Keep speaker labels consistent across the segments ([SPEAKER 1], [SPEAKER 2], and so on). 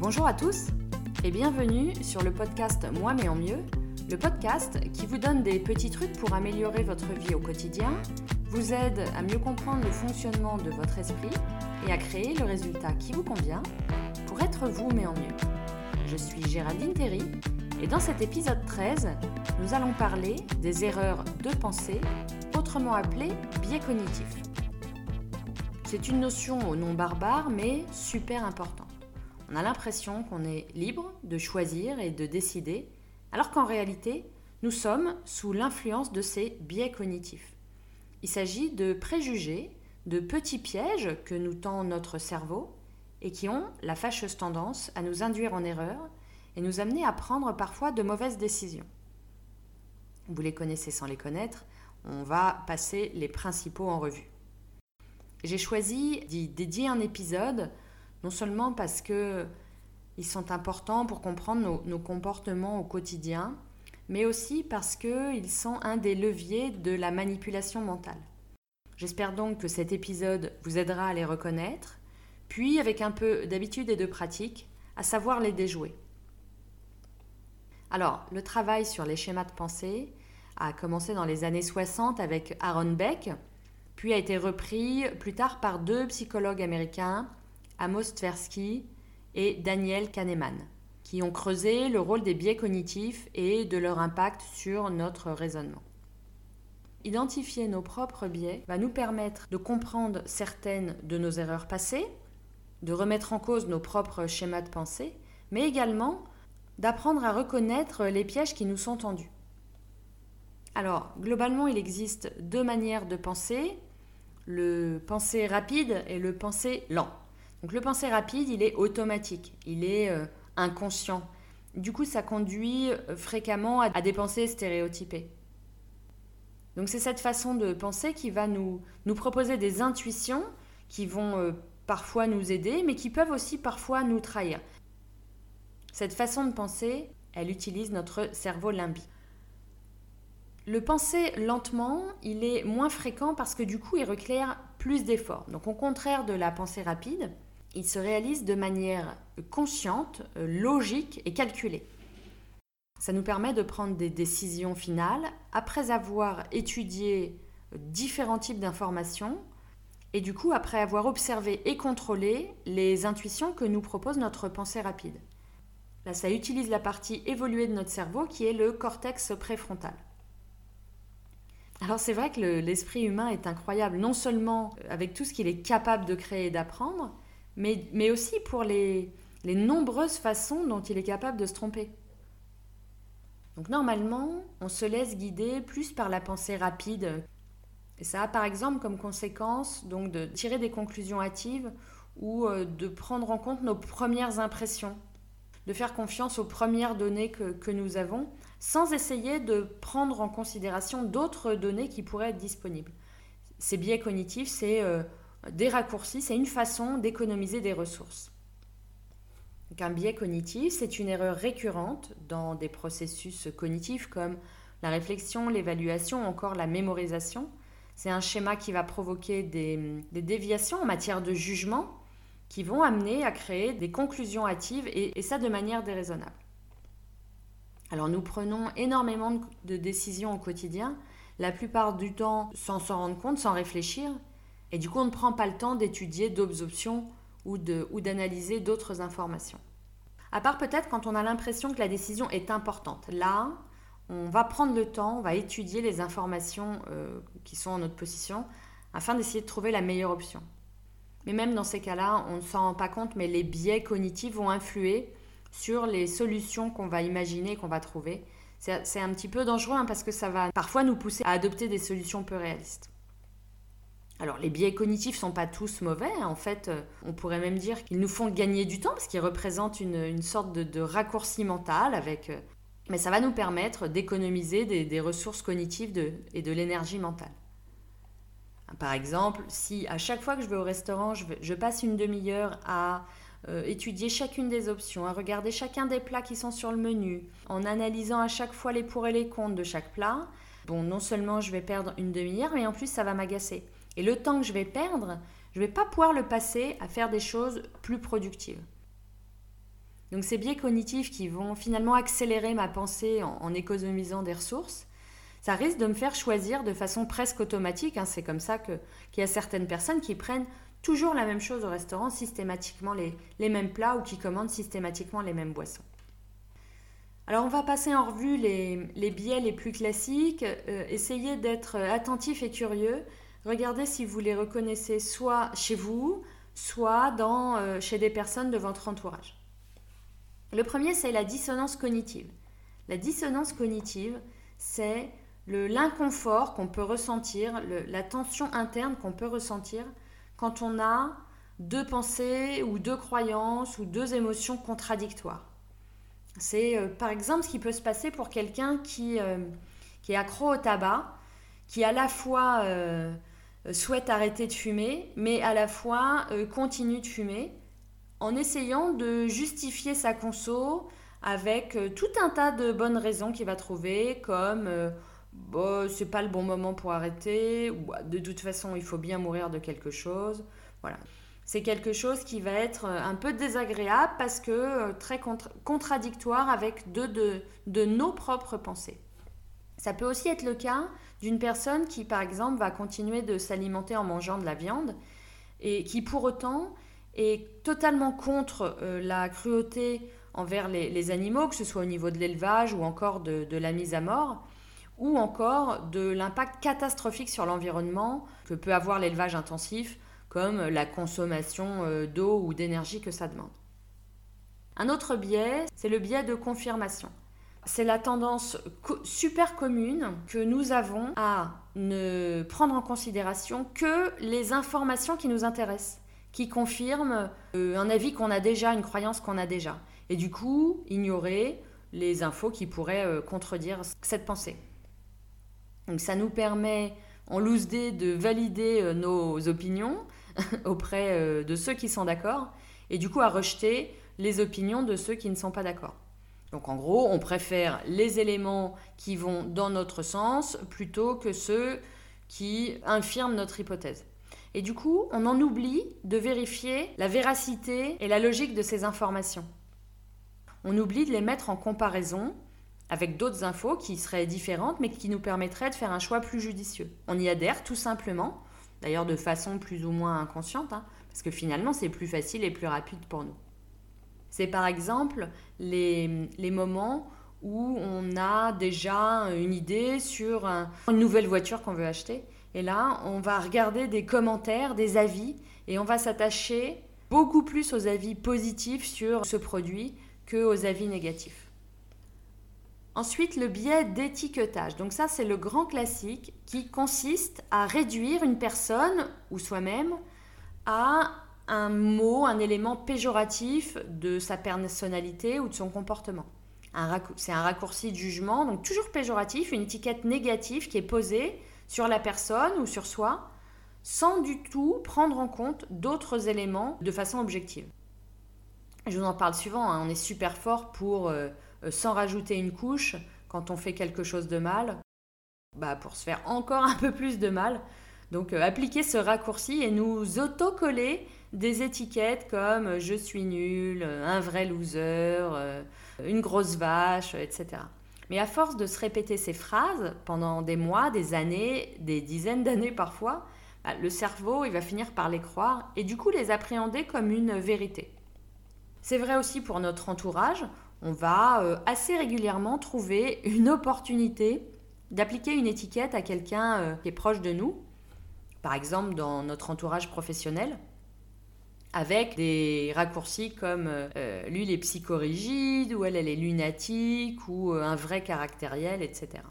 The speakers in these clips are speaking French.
[SPEAKER 1] Bonjour à tous et bienvenue sur le podcast Moi mais en mieux, le podcast qui vous donne des petits trucs pour améliorer votre vie au quotidien, vous aide à mieux comprendre le fonctionnement de votre esprit et à créer le résultat qui vous convient pour être vous mais en mieux. Je suis Géraldine Terry et dans cet épisode 13, nous allons parler des erreurs de pensée, autrement appelées biais cognitifs. C'est une notion au nom barbare mais super importante. On a l'impression qu'on est libre de choisir et de décider, alors qu'en réalité, nous sommes sous l'influence de ces biais cognitifs. Il s'agit de préjugés, de petits pièges que nous tend notre cerveau et qui ont la fâcheuse tendance à nous induire en erreur et nous amener à prendre parfois de mauvaises décisions. Vous les connaissez sans les connaître, on va passer les principaux en revue. J'ai choisi d'y dédier un épisode non seulement parce que ils sont importants pour comprendre nos, comportements au quotidien, mais aussi parce qu'ils sont un des leviers de la manipulation mentale. J'espère donc que cet épisode vous aidera à les reconnaître, puis avec un peu d'habitude et de pratique, à savoir les déjouer. Alors, le travail sur les schémas de pensée a commencé dans les années 60 avec Aaron Beck, puis a été repris plus tard par deux psychologues américains, Amos Tversky et Daniel Kahneman, qui ont creusé le rôle des biais cognitifs et de leur impact sur notre raisonnement. Identifier nos propres biais va nous permettre de comprendre certaines de nos erreurs passées, de remettre en cause nos propres schémas de pensée, mais également d'apprendre à reconnaître les pièges qui nous sont tendus. Alors, globalement, il existe deux manières de penser, le penser rapide et le penser lent. Donc le penser rapide, il est automatique, il est euh, inconscient. Du coup, ça conduit euh, fréquemment à, des pensées stéréotypées. Donc c'est cette façon de penser qui va nous, proposer des intuitions qui vont euh, parfois nous aider, mais qui peuvent aussi parfois nous trahir. Cette façon de penser, elle utilise notre cerveau limbique. Le penser lentement, il est moins fréquent parce que du coup, il requiert plus d'efforts. Donc au contraire de la pensée rapide, il se réalise de manière consciente, logique et calculée. Ça nous permet de prendre des décisions finales après avoir étudié différents types d'informations et du coup après avoir observé et contrôlé les intuitions que nous propose notre pensée rapide. Là, ça utilise la partie évoluée de notre cerveau qui est le cortex préfrontal. Alors c'est vrai que l'esprit humain est incroyable, non seulement avec tout ce qu'il est capable de créer et d'apprendre, mais, aussi pour les, nombreuses façons dont il est capable de se tromper. Donc normalement, on se laisse guider plus par la pensée rapide. Et ça a par exemple comme conséquence donc de tirer des conclusions hâtives ou euh, de prendre en compte nos premières impressions, de faire confiance aux premières données que, que nous avons, sans essayer de prendre en considération d'autres données qui pourraient être disponibles. Ces biais cognitifs, c'est euh, des raccourcis, c'est une façon d'économiser des ressources. un biais cognitif, c'est une erreur récurrente dans des processus cognitifs comme la réflexion, l'évaluation, encore la mémorisation. C'est un schéma qui va provoquer des, déviations en matière de jugement qui vont amener à créer des conclusions hâtives et ça de manière déraisonnable. Alors nous prenons énormément de décisions au quotidien, la plupart du temps sans s'en rendre compte, sans réfléchir, et du coup, on ne prend pas le temps d'étudier d'autres options ou d'analyser d'autres informations. À part peut-être quand on a l'impression que la décision est importante. Là, on va prendre le temps, on va étudier les informations euh, qui sont en notre position afin d'essayer de trouver la meilleure option. Mais même dans ces cas-là, on ne s'en rend pas compte, mais les biais cognitifs vont influer sur les solutions qu'on va imaginer, qu'on va trouver. C'est un petit peu dangereux hein, parce que ça va parfois nous pousser à adopter des solutions peu réalistes. Alors les biais cognitifs sont pas tous mauvais, en fait euh, on pourrait même dire qu'ils nous font gagner du temps parce qu'ils représentent une, sorte de, raccourci mental avec... Euh, mais ça va nous permettre d'économiser des, ressources cognitives et de l'énergie mentale. Par exemple, si à chaque fois que je vais au restaurant, je, passe une demi-heure à euh, étudier chacune des options, à regarder chacun des plats qui sont sur le menu, en analysant à chaque fois les pour et les contre de chaque plat, bon, non seulement je vais perdre une demi-heure, mais en plus ça va m'agacer. Et le temps que je vais perdre, je ne vais pas pouvoir le passer à faire des choses plus productives. Donc ces biais cognitifs qui vont finalement accélérer ma pensée en, économisant des ressources, ça risque de me faire choisir de façon presque automatique. Hein. C'est comme ça qu'il y a certaines personnes qui prennent toujours la même chose au restaurant, systématiquement les, mêmes plats ou qui commandent systématiquement les mêmes boissons. Alors on va passer en revue les, biais les plus classiques, euh, essayez d'être attentif et curieux, regardez si vous les reconnaissez soit chez vous, soit euh, chez des personnes de votre entourage. Le premier, c'est la dissonance cognitive. La dissonance cognitive, c'est l'inconfort qu'on peut ressentir, la tension interne qu'on peut ressentir quand on a deux pensées ou deux croyances ou deux émotions contradictoires. C'est euh, par exemple ce qui peut se passer pour quelqu'un qui, euh, est accro au tabac, qui à la fois souhaite arrêter de fumer, mais à la fois continue de fumer, en essayant de justifier sa conso avec tout un tas de bonnes raisons qu'il va trouver, comme bon, c'est pas le bon moment pour arrêter, ou de toute façon il faut bien mourir de quelque chose. Voilà. C'est quelque chose qui va être euh, un peu désagréable parce que euh, très contradictoire avec deux de, de nos propres pensées. Ça peut aussi être le cas d'une personne qui, par exemple, va continuer de s'alimenter en mangeant de la viande et qui, pour autant, est totalement contre euh, la cruauté envers les, animaux, que ce soit au niveau de l'élevage ou encore de, la mise à mort, ou encore de l'impact catastrophique sur l'environnement que peut avoir l'élevage intensif, comme la consommation euh, d'eau ou d'énergie que ça demande. Un autre biais, c'est le biais de confirmation. C'est la tendance super commune que nous avons à ne prendre en considération que les informations qui nous intéressent, qui confirment euh, un avis qu'on a déjà, une croyance qu'on a déjà. Et du coup, ignorer les infos qui pourraient euh, contredire cette pensée. Donc ça nous permet en loose day de valider euh, nos opinions auprès de ceux qui sont d'accord et du coup à rejeter les opinions de ceux qui ne sont pas d'accord. Donc en gros, on préfère les éléments qui vont dans notre sens plutôt que ceux qui infirment notre hypothèse. Et du coup, on en oublie de vérifier la véracité et la logique de ces informations. On oublie de les mettre en comparaison avec d'autres infos qui seraient différentes, mais qui nous permettraient de faire un choix plus judicieux. On y adhère tout simplement, d'ailleurs de façon plus ou moins inconsciente, hein, parce que finalement c'est plus facile et plus rapide pour nous. C'est par exemple les, les, moments où on a déjà une idée sur une nouvelle voiture qu'on veut acheter, et là on va regarder des commentaires, des avis, et on va s'attacher beaucoup plus aux avis positifs sur ce produit que aux avis négatifs. Ensuite, le biais d'étiquetage. Donc ça, c'est le grand classique qui consiste à réduire une personne ou soi-même à un mot, un élément péjoratif de sa personnalité ou de son comportement. C'est un raccourci de jugement, donc toujours péjoratif, une étiquette négative qui est posée sur la personne ou sur soi, sans du tout prendre en compte d'autres éléments de façon objective. Je vous en parle souvent, hein. on est super fort pour... Euh, euh, sans rajouter une couche quand on fait quelque chose de mal, bah, pour se faire encore un peu plus de mal. Donc euh, appliquer ce raccourci et nous autocoller des étiquettes comme euh, je suis nul, un vrai loser, une grosse vache, etc. Mais à force de se répéter ces phrases pendant des mois, des années, des dizaines d'années parfois, bah, le cerveau il va finir par les croire et du coup les appréhender comme une vérité. C'est vrai aussi pour notre entourage on va euh, assez régulièrement trouver une opportunité d'appliquer une étiquette à quelqu'un euh, qui est proche de nous, par exemple dans notre entourage professionnel, avec des raccourcis comme euh, lui il est psychorigide, ou elle elle est lunatique, ou un vrai caractériel, etc.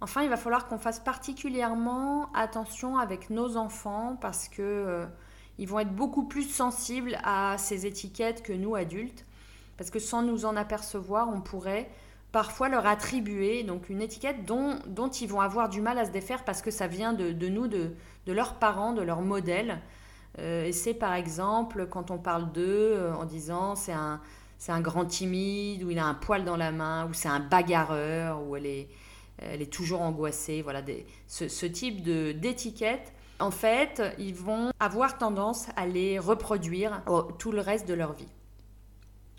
[SPEAKER 1] Enfin, il va falloir qu'on fasse particulièrement attention avec nos enfants parce que ils vont être beaucoup plus sensibles à ces étiquettes que nous adultes parce que sans nous en apercevoir, on pourrait parfois leur attribuer donc une étiquette dont, dont ils vont avoir du mal à se défaire parce que ça vient de, nous, de, de, leurs parents, de leurs modèles. Euh, c'est par exemple quand on parle d'eux euh, en disant c'est un, c'est un grand timide, ou il a un poil dans la main, ou c'est un bagarreur, ou elle est, elle est toujours angoissée. Voilà, ce, ce type de, d'étiquette, en fait, ils vont avoir tendance à les reproduire tout le reste de leur vie.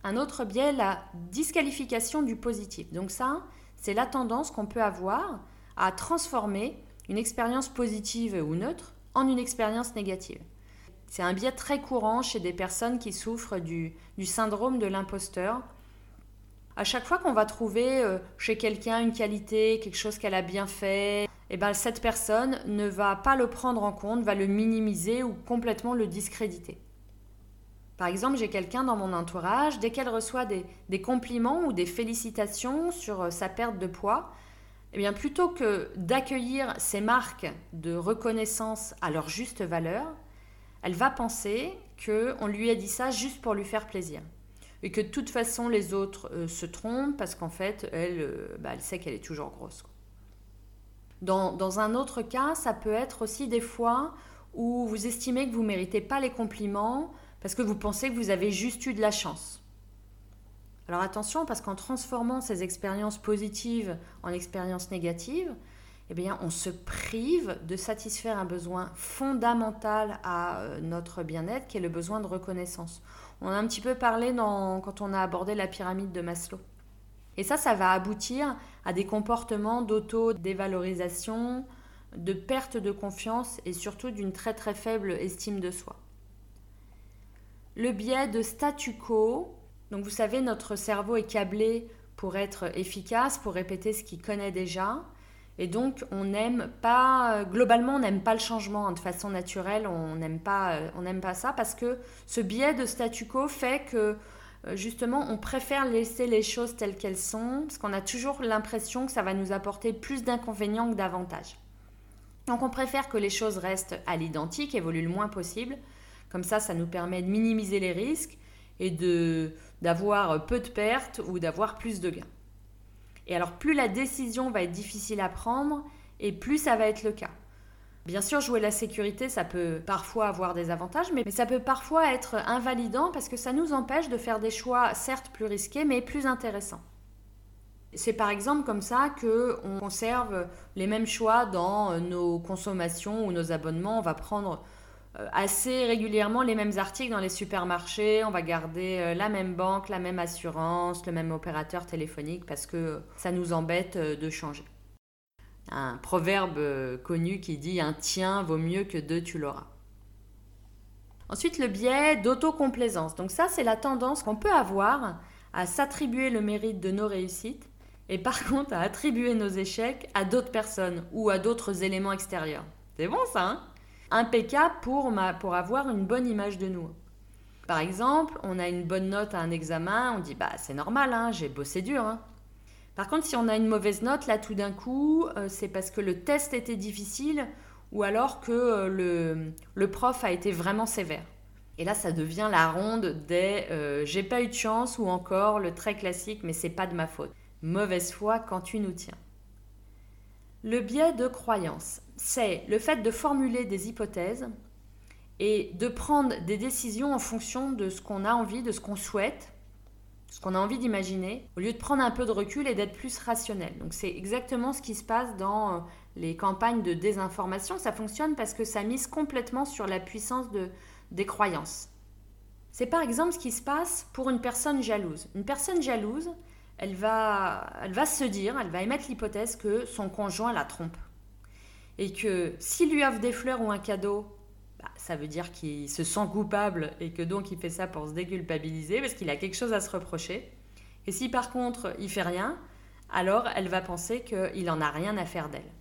[SPEAKER 1] un autre biais, la disqualification du positif. Donc ça, c'est la tendance qu'on peut avoir à transformer une expérience positive ou neutre en une expérience négative. C'est un biais très courant chez des personnes qui souffrent du, syndrome de l'imposteur. À chaque fois qu'on va trouver euh, chez quelqu'un une qualité, quelque chose qu'elle a bien fait, eh ben, cette personne ne va pas le prendre en compte, va le minimiser ou complètement le discréditer. Par exemple, j'ai quelqu'un dans mon entourage, dès qu'elle reçoit des, compliments ou des félicitations sur euh, sa perte de poids, eh bien, plutôt que d'accueillir ces marques de reconnaissance à leur juste valeur, elle va penser qu'on lui a dit ça juste pour lui faire plaisir. Et que de toute façon, les autres euh, se trompent parce qu'en fait, elle, euh, bah, elle sait qu'elle est toujours grosse. Dans, dans, un autre cas, ça peut être aussi des fois où vous estimez que vous ne méritez pas les compliments parce que vous pensez que vous avez juste eu de la chance. Alors attention, parce qu'en transformant ces expériences positives en expériences négatives, eh on se prive de satisfaire un besoin fondamental à euh, notre bien-être, qui est le besoin de reconnaissance. On a un petit peu parlé quand on a abordé la pyramide de Maslow. Et ça, ça va aboutir à des comportements d'auto-dévalorisation, de perte de confiance et surtout d'une très très faible estime de soi le biais de statu quo. Donc vous savez, notre cerveau est câblé pour être efficace, pour répéter ce qu'il connaît déjà. Et donc on n'aime pas, globalement on n'aime pas le changement de façon naturelle, on n'aime pas, on n'aime pas ça parce que ce biais de statu quo fait que euh, justement on préfère laisser les choses telles qu'elles sont parce qu'on a toujours l'impression que ça va nous apporter plus d'inconvénients que d'avantages. Donc on préfère que les choses restent à l'identique, évoluent le moins possible, comme ça, ça nous permet de minimiser les risques et d'avoir peu de pertes ou d'avoir plus de gains. Et alors, plus la décision va être difficile à prendre, et plus ça va être le cas. Bien sûr, jouer la sécurité, ça peut parfois avoir des avantages, mais ça peut parfois être invalidant parce que ça nous empêche de faire des choix certes plus risqués, mais plus intéressants. C'est par exemple comme ça qu'on conserve les mêmes choix dans nos consommations ou nos abonnements. On va prendre assez régulièrement les mêmes articles dans les supermarchés, on va garder euh, la même banque, la même assurance, le même opérateur téléphonique parce que ça nous embête euh, de changer. Un proverbe connu qui dit un tien vaut mieux que deux tu l'auras. Ensuite, le biais d'autocomplaisance. Donc ça, c'est la tendance qu'on peut avoir à s'attribuer le mérite de nos réussites et par contre à attribuer nos échecs à d'autres personnes ou à d'autres éléments extérieurs. C'est bon ça, hein? Impeccable pour, avoir une bonne image de nous. Par exemple, on a une bonne note à un examen, on dit bah c'est normal, hein, j'ai bossé dur. Hein. Par contre, si on a une mauvaise note, là tout d'un coup, euh, c'est parce que le test était difficile ou alors que euh, le, le, prof a été vraiment sévère. Et là, ça devient la ronde des euh, j'ai pas eu de chance ou encore le très classique mais c'est pas de ma faute. Mauvaise foi quand tu nous tiens. Le biais de croyance c'est le fait de formuler des hypothèses et de prendre des décisions en fonction de ce qu'on a envie, de ce qu'on souhaite, ce qu'on a envie d'imaginer, au lieu de prendre un peu de recul et d'être plus rationnel. Donc c'est exactement ce qui se passe dans euh, les campagnes de désinformation. Ça fonctionne parce que ça mise complètement sur la puissance de, des croyances. C'est par exemple ce qui se passe pour une personne jalouse. Une personne jalouse, elle va, elle va se dire, elle va émettre l'hypothèse que son conjoint la trompe et que s'il lui offre des fleurs ou un cadeau, bah, ça veut dire qu'il se sent coupable et que donc il fait ça pour se déculpabiliser parce qu'il a quelque chose à se reprocher. Et si par contre il fait rien, alors elle va penser qu'il n'en a rien à faire d'elle.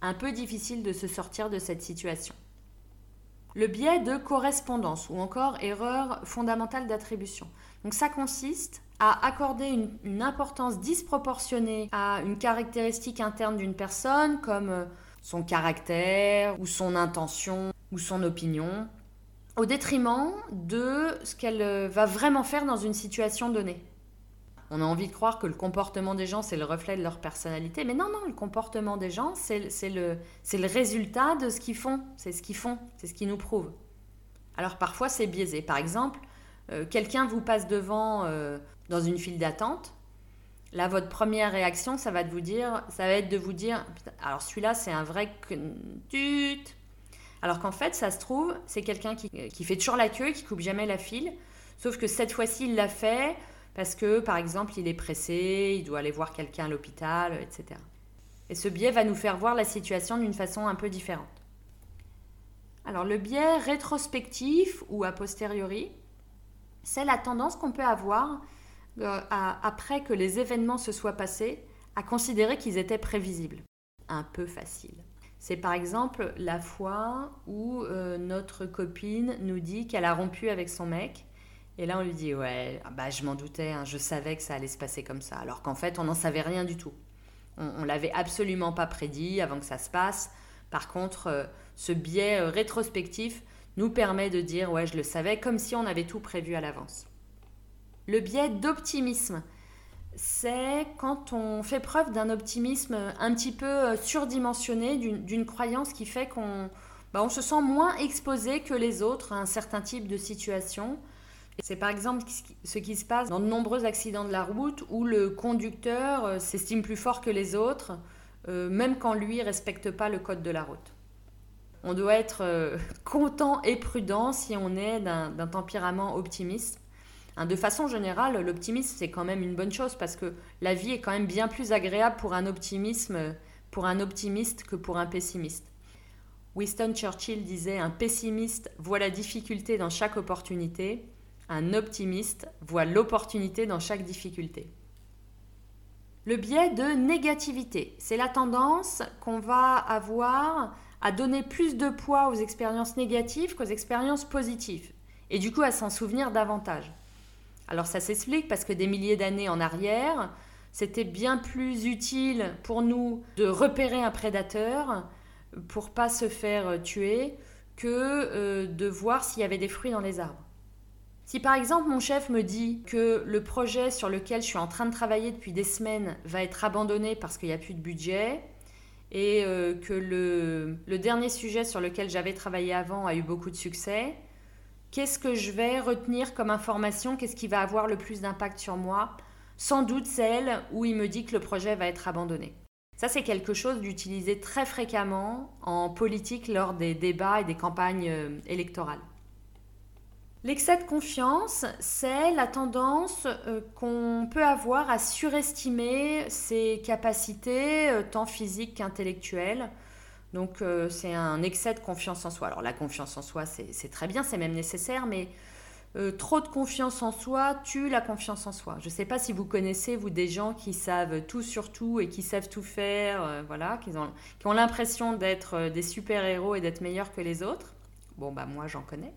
[SPEAKER 1] Un peu difficile de se sortir de cette situation. Le biais de correspondance ou encore erreur fondamentale d'attribution. Donc ça consiste à accorder une, importance disproportionnée à une caractéristique interne d'une personne comme euh, son caractère ou son intention ou son opinion, au détriment de ce qu'elle euh, va vraiment faire dans une situation donnée. On a envie de croire que le comportement des gens, c'est le reflet de leur personnalité, mais non, non, le comportement des gens, c'est le, le résultat de ce qu'ils font, c'est ce qu'ils font, c'est ce qu'ils nous prouvent. Alors parfois, c'est biaisé. Par exemple, euh, quelqu'un vous passe devant dans une file d'attente, Là, votre première réaction, ça va, être de vous dire, alors celui-là, c'est un vrai tut. Alors qu'en fait, ça se trouve, c'est quelqu'un qui, qui, fait toujours la queue, qui coupe jamais la file. Sauf que cette fois-ci, il l'a fait parce que, par exemple, il est pressé, il doit aller voir quelqu'un à l'hôpital, etc. Et ce biais va nous faire voir la situation d'une façon un peu différente. Alors le biais rétrospectif ou a posteriori, c'est la tendance qu'on peut avoir euh, après que les événements se soient passés à considérer qu'ils étaient prévisibles. Un peu facile. C'est par exemple la fois où euh, notre copine nous dit qu'elle a rompu avec son mec. Et là, on lui dit Ouais, ah bah, je m'en doutais, hein, je savais que ça allait se passer comme ça. Alors qu'en fait, on n'en savait rien du tout. On, ne l'avait absolument pas prédit avant que ça se passe. Par contre, euh, ce biais rétrospectif nous permet de dire Ouais, je le savais, comme si on avait tout prévu à l'avance. Le biais d'optimisme, c'est quand on fait preuve d'un optimisme un petit peu euh, surdimensionné, d'une croyance qui fait qu'on bah, on se sent moins exposé que les autres à un certain type de situation. C'est par exemple ce qui se passe dans de nombreux accidents de la route où le conducteur euh, s'estime plus fort que les autres, euh, même quand lui ne respecte pas le code de la route. On doit être content et prudent si on est d'un tempérament optimiste. Hein, de façon générale, l'optimisme, c'est quand même une bonne chose parce que la vie est quand même bien plus agréable pour un, optimisme, pour un optimiste que pour un pessimiste. Winston Churchill disait Un pessimiste voit la difficulté dans chaque opportunité, un optimiste voit l'opportunité dans chaque difficulté. Le biais de négativité, c'est la tendance qu'on va avoir à donner plus de poids aux expériences négatives qu'aux expériences positives, et du coup à s'en souvenir davantage. Alors ça s'explique parce que des milliers d'années en arrière, c'était bien plus utile pour nous de repérer un prédateur pour pas se faire tuer que euh, de voir s'il y avait des fruits dans les arbres. Si par exemple mon chef me dit que le projet sur lequel je suis en train de travailler depuis des semaines va être abandonné parce qu'il n'y a plus de budget, et euh, que le dernier sujet sur lequel j'avais travaillé avant a eu beaucoup de succès, Qu'est-ce que je vais retenir comme information? Qu'est-ce qui va avoir le plus d'impact sur moi? Sans doute celle où il me dit que le projet va être abandonné. Ça, c'est quelque chose d'utilisé très fréquemment en politique lors des débats et des campagnes euh, électorales. L'excès de confiance, c'est la tendance euh, qu'on peut avoir à surestimer ses capacités, euh, tant physiques qu'intellectuelles. Donc euh, c'est un excès de confiance en soi. Alors la confiance en soi, c'est très bien, c'est même nécessaire, mais euh, trop de confiance en soi tue la confiance en soi. Je ne sais pas si vous connaissez, vous, des gens qui savent tout sur tout et qui savent tout faire, euh, voilà, qui ont, qui ont l'impression d'être des super-héros et d'être meilleurs que les autres. Bon, bah moi, j'en connais.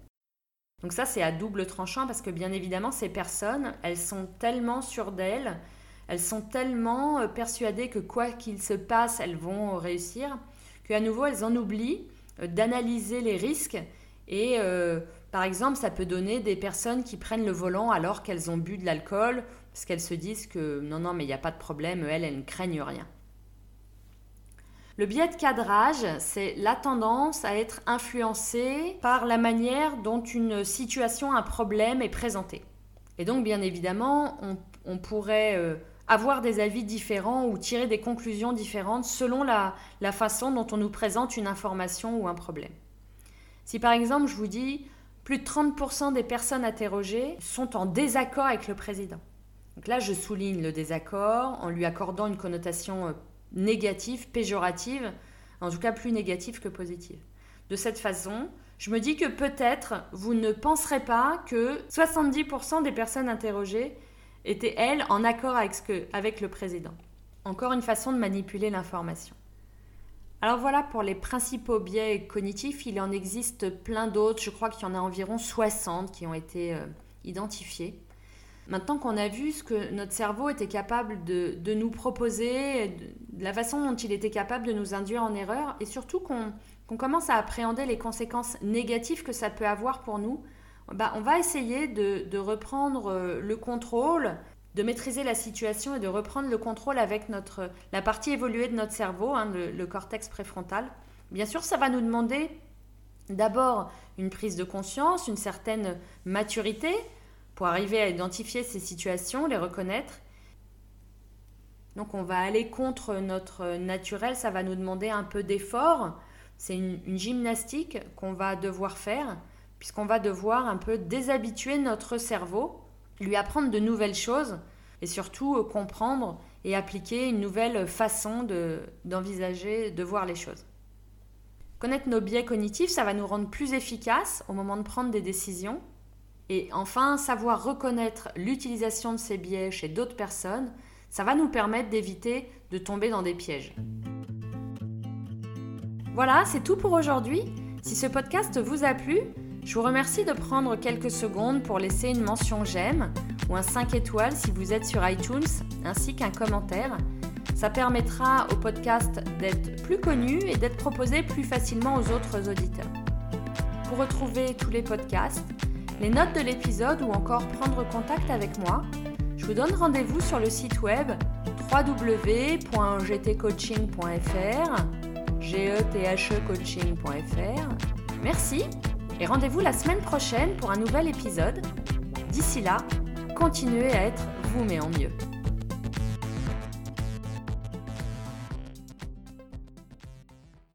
[SPEAKER 1] Donc ça, c'est à double tranchant parce que bien évidemment, ces personnes, elles sont tellement sûres d'elles, elles sont tellement persuadées que quoi qu'il se passe, elles vont réussir qu'à nouveau, elles en oublient euh, d'analyser les risques. Et euh, par exemple, ça peut donner des personnes qui prennent le volant alors qu'elles ont bu de l'alcool, parce qu'elles se disent que non, non, mais il n'y a pas de problème, elles, elles ne craignent rien. Le biais de cadrage, c'est la tendance à être influencé par la manière dont une situation, un problème est présenté. Et donc, bien évidemment, on, pourrait euh, avoir des avis différents ou tirer des conclusions différentes selon la, façon dont on nous présente une information ou un problème. Si par exemple je vous dis plus de 30% des personnes interrogées sont en désaccord avec le président. Donc là, je souligne le désaccord en lui accordant une connotation euh, négative, péjorative, en tout cas plus négative que positive. De cette façon, je me dis que peut-être vous ne penserez pas que 70% des personnes interrogées était, elle, en accord avec, ce que, avec le président. Encore une façon de manipuler l'information. Alors voilà pour les principaux biais cognitifs. Il en existe plein d'autres. Je crois qu'il y en a environ 60 qui ont été euh, identifiés. Maintenant qu'on a vu ce que notre cerveau était capable de, de nous proposer, de, la façon dont il était capable de nous induire en erreur, et surtout qu'on commence à appréhender les conséquences négatives que ça peut avoir pour nous, bah, on va essayer de, reprendre euh, le contrôle, de maîtriser la situation et de reprendre le contrôle avec notre, la partie évoluée de notre cerveau, hein, le, cortex préfrontal. Bien sûr, ça va nous demander d'abord une prise de conscience, une certaine maturité pour arriver à identifier ces situations, les reconnaître. Donc on va aller contre notre naturel, ça va nous demander un peu d'effort. C'est une gymnastique qu'on va devoir faire puisqu'on va devoir un peu déshabituer notre cerveau, lui apprendre de nouvelles choses et surtout euh, comprendre et appliquer une nouvelle façon d'envisager, de, voir les choses. Connaître nos biais cognitifs, ça va nous rendre plus efficaces au moment de prendre des décisions. Et enfin, savoir reconnaître l'utilisation de ces biais chez d'autres personnes, ça va nous permettre d'éviter de tomber dans des pièges. Voilà, c'est tout pour aujourd'hui. Si ce podcast vous a plu, je vous remercie de prendre quelques secondes pour laisser une mention j'aime ou un 5 étoiles si vous êtes sur iTunes, ainsi qu'un commentaire. Ça permettra au podcast d'être plus connu et d'être proposé plus facilement aux autres auditeurs. Pour retrouver tous les podcasts, les notes de l'épisode ou encore prendre contact avec moi, je vous donne rendez-vous sur le site web www.gtcoaching.fr, gethecoaching.fr. Merci et rendez-vous la semaine prochaine pour un nouvel épisode. D'ici là, continuez à être vous mais en mieux.